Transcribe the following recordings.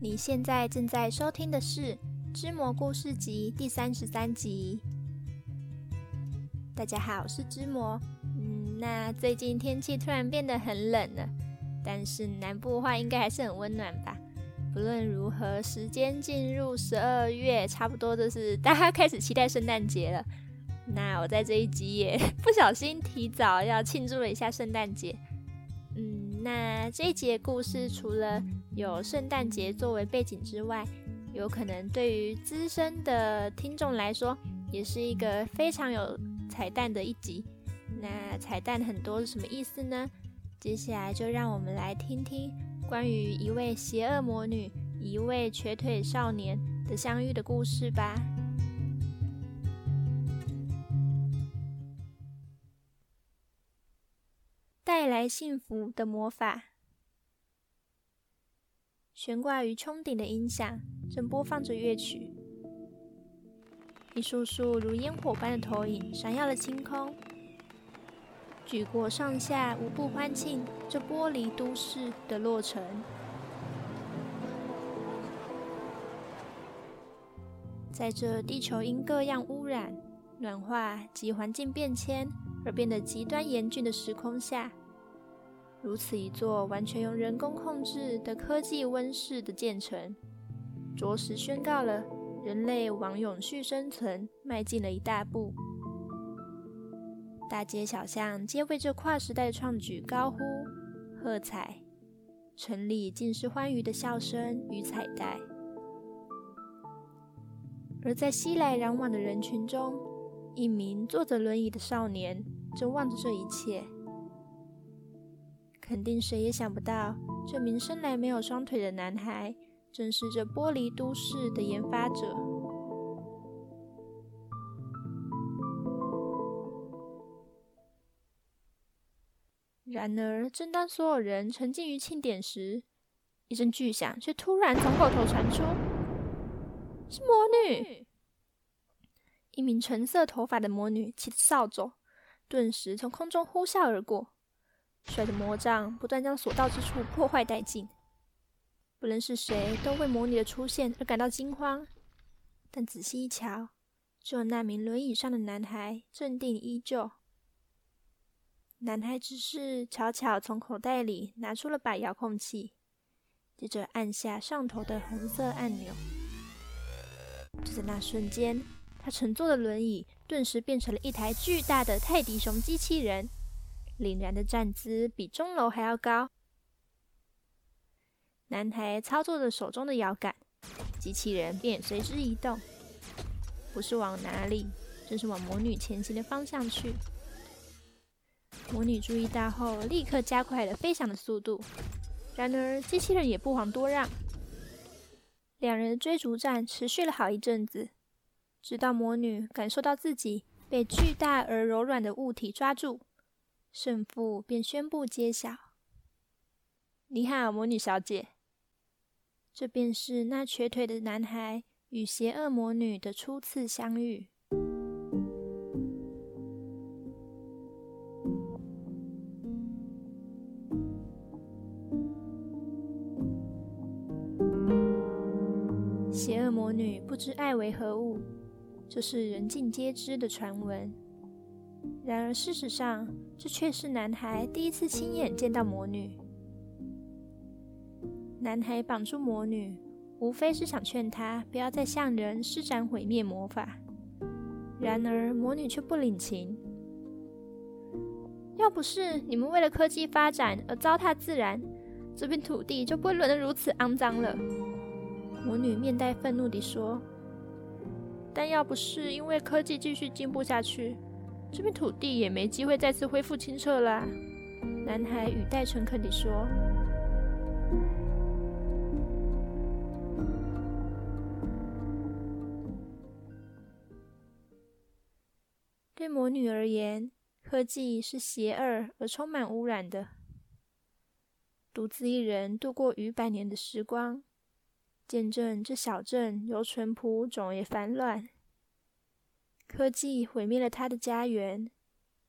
你现在正在收听的是《织魔故事集》第三十三集。大家好，我是织魔。嗯，那最近天气突然变得很冷了，但是南部的话应该还是很温暖吧？不论如何，时间进入十二月，差不多就是 大家开始期待圣诞节了。那我在这一集也 不小心提早要庆祝了一下圣诞节。嗯，那这一集的故事除了有圣诞节作为背景之外，有可能对于资深的听众来说，也是一个非常有彩蛋的一集。那彩蛋很多是什么意思呢？接下来就让我们来听听关于一位邪恶魔女、一位瘸腿少年的相遇的故事吧。带来幸福的魔法，悬挂于穹顶的音响正播放着乐曲，一束束如烟火般的投影闪耀了星空，举国上下无不欢庆这玻璃都市的落成。在这地球因各样污染、暖化及环境变迁而变得极端严峻的时空下，如此一座完全用人工控制的科技温室的建成，着实宣告了人类往永续生存迈进了一大步。大街小巷皆为这跨时代的创举高呼喝彩，城里尽是欢愉的笑声与彩带。而在熙来攘往的人群中，一名坐着轮椅的少年正望着这一切。肯定谁也想不到，这名生来没有双腿的男孩，正是这玻璃都市的研发者。然而，正当所有人沉浸于庆典时，一阵巨响却突然从后头传出：“是魔女！”一名橙色头发的魔女骑着扫帚，顿时从空中呼啸而过。甩着魔杖，不断将所到之处破坏殆尽。不论是谁，都为魔女的出现而感到惊慌。但仔细一瞧，只有那名轮椅上的男孩镇定依旧。男孩只是悄悄从口袋里拿出了把遥控器，接着按下上头的红色按钮。就在那瞬间，他乘坐的轮椅顿时变成了一台巨大的泰迪熊机器人。凛然的站姿比钟楼还要高。男孩操作着手中的摇杆，机器人便随之移动，不是往哪里，正是往魔女前行的方向去。魔女注意到后，立刻加快了飞翔的速度。然而，机器人也不遑多让。两人的追逐战持续了好一阵子，直到魔女感受到自己被巨大而柔软的物体抓住。胜负便宣布揭晓。你好，魔女小姐。这便是那瘸腿的男孩与邪恶魔女的初次相遇。邪恶魔女不知爱为何物，这是人尽皆知的传闻。然而，事实上，这却是男孩第一次亲眼见到魔女。男孩绑住魔女，无非是想劝她不要再向人施展毁灭魔法。然而，魔女却不领情。要不是你们为了科技发展而糟蹋自然，这片土地就不会沦得如此肮脏了。魔女面带愤怒地说：“但要不是因为科技继续进步下去。”这片土地也没机会再次恢复清澈啦。男孩语带诚恳地说：“对魔女而言，科技是邪恶而充满污染的。独自一人度过逾百年的时光，见证这小镇由淳朴转为繁乱。”科技毁灭了他的家园，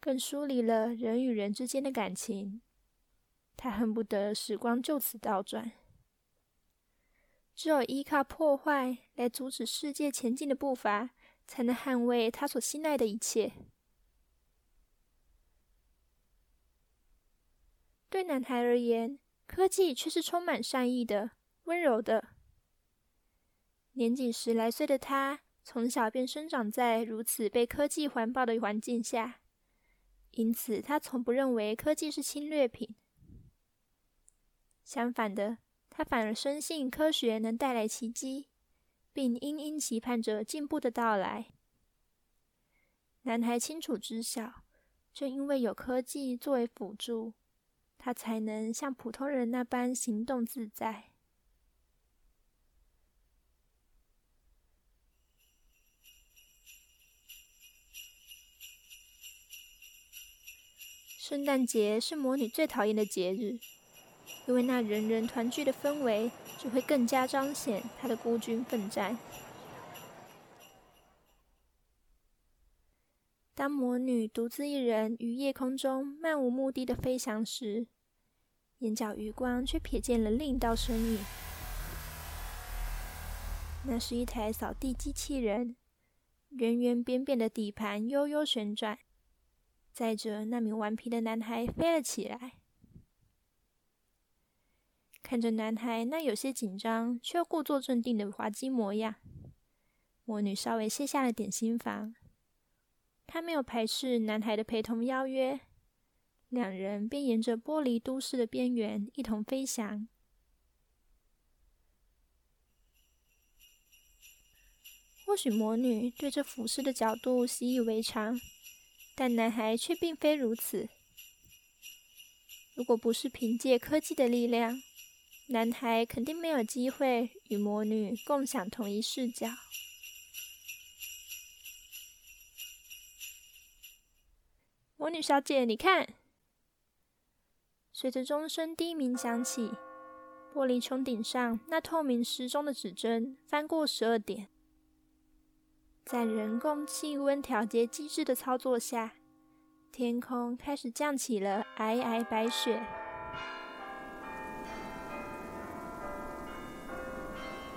更疏离了人与人之间的感情。他恨不得时光就此倒转。只有依靠破坏来阻止世界前进的步伐，才能捍卫他所信赖的一切。对男孩而言，科技却是充满善意的、温柔的。年仅十来岁的他，从小便生长在如此被科技环抱的环境下，因此他从不认为科技是侵略品。相反的，他反而深信科学能带来奇迹，并殷殷期盼着进步的到来。男孩清楚知晓，正因为有科技作为辅助，他才能像普通人那般行动自在。圣诞节是魔女最讨厌的节日，因为那人人团聚的氛围，就会更加彰显她的孤军奋战。当魔女独自一人于夜空中漫无目的的飞翔时，眼角余光却瞥见了另一道身影。那是一台扫地机器人，圆圆扁扁的底盘悠悠旋转。载着那名顽皮的男孩飞了起来，看着男孩那有些紧张却故作镇定的滑稽模样，魔女稍微卸下了点心防。她没有排斥男孩的陪同邀约，两人便沿着玻璃都市的边缘一同飞翔。或许魔女对这俯视的角度习以为常。但男孩却并非如此。如果不是凭借科技的力量，男孩肯定没有机会与魔女共享同一视角。魔女小姐，你看，随着钟声低鸣响起，玻璃穹顶上那透明时钟的指针翻过十二点。在人工气温调节机制的操作下，天空开始降起了皑皑白雪。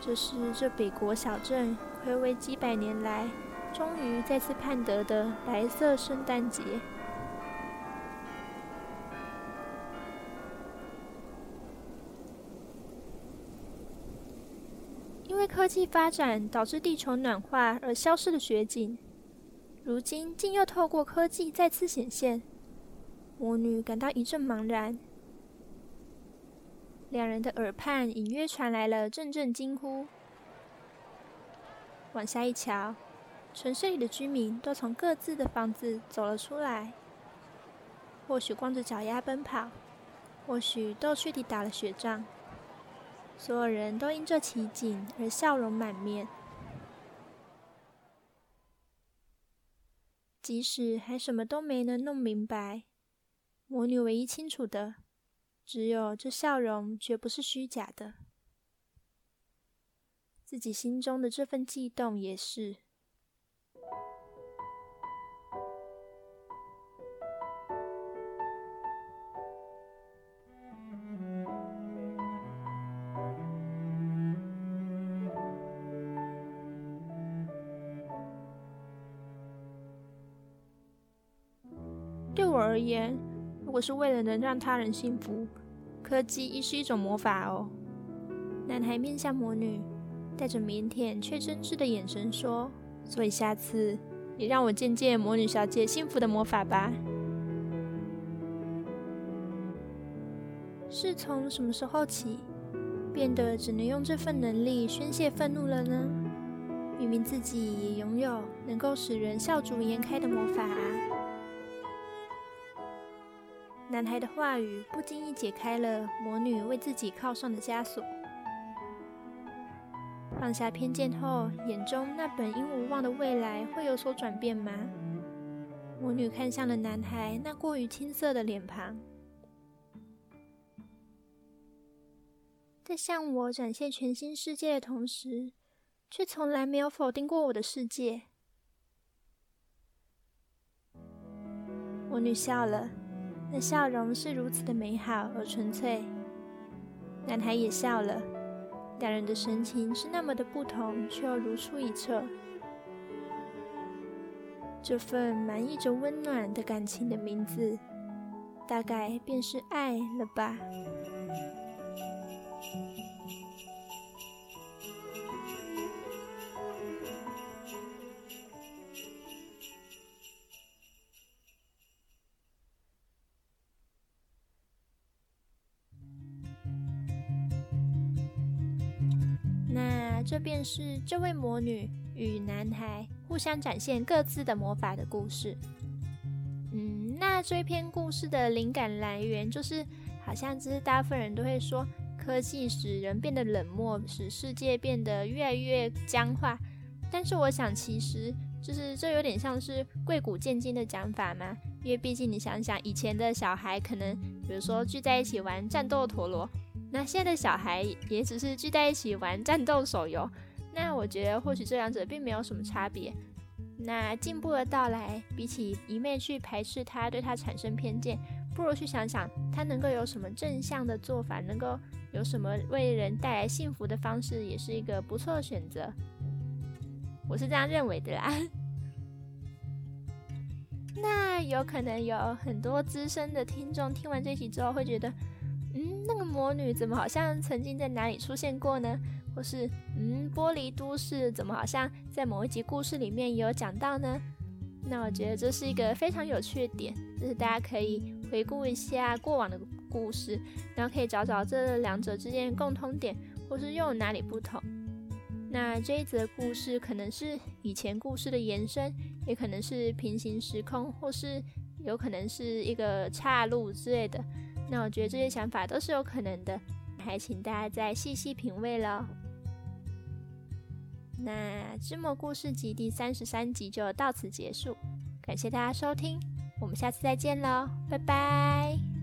这是这北国小镇睽违几百年来，终于再次盼得的白色圣诞节。科技发展导致地球暖化而消失的雪景，如今竟又透过科技再次显现。魔女感到一阵茫然，两人的耳畔隐约传来了阵阵惊呼。往下一瞧，城市里的居民都从各自的房子走了出来，或许光着脚丫奔跑，或许都去地打了雪仗。所有人都因这奇景而笑容满面，即使还什么都没能弄明白，魔女唯一清楚的，只有这笑容绝不是虚假的，自己心中的这份悸动也是。对我而言，如果是为了能让他人幸福，科技亦是一种魔法哦。男孩面向魔女，带着腼腆却真挚的眼神说：“所以下次你让我见见魔女小姐幸福的魔法吧。”是从什么时候起，变得只能用这份能力宣泄愤怒了呢？明明自己也拥有能够使人笑逐颜开的魔法啊！男孩的话语不经意解开了魔女为自己铐上的枷锁。放下偏见后，眼中那本应无望的未来会有所转变吗？魔女看向了男孩那过于青涩的脸庞，在向我展现全新世界的同时，却从来没有否定过我的世界。魔女笑了。那笑容是如此的美好而纯粹，男孩也笑了，两人的神情是那么的不同，却又如出一辙。这份满溢着温暖的感情的名字，大概便是爱了吧。这便是这位魔女与男孩互相展现各自的魔法的故事。嗯，那这篇故事的灵感来源就是，好像就是大部分人都会说，科技使人变得冷漠，使世界变得越来越僵化。但是我想，其实就是这有点像是贵古贱今的讲法嘛。因为毕竟你想想，以前的小孩可能，比如说聚在一起玩战斗陀螺。那现在的小孩也只是聚在一起玩战斗手游，那我觉得或许这两者并没有什么差别。那进步的到来，比起一昧去排斥他、对他产生偏见，不如去想想他能够有什么正向的做法，能够有什么为人带来幸福的方式，也是一个不错的选择。我是这样认为的啦。那有可能有很多资深的听众听完这集之后会觉得。魔女怎么好像曾经在哪里出现过呢？或是，嗯，玻璃都市怎么好像在某一集故事里面也有讲到呢？那我觉得这是一个非常有趣的点，就是大家可以回顾一下过往的故事，然后可以找找这两者之间的共通点，或是又有哪里不同。那这一则故事可能是以前故事的延伸，也可能是平行时空，或是有可能是一个岔路之类的。那我觉得这些想法都是有可能的，还请大家再细细品味喽。那《芝麻故事集》第三十三集就到此结束，感谢大家收听，我们下次再见喽，拜拜。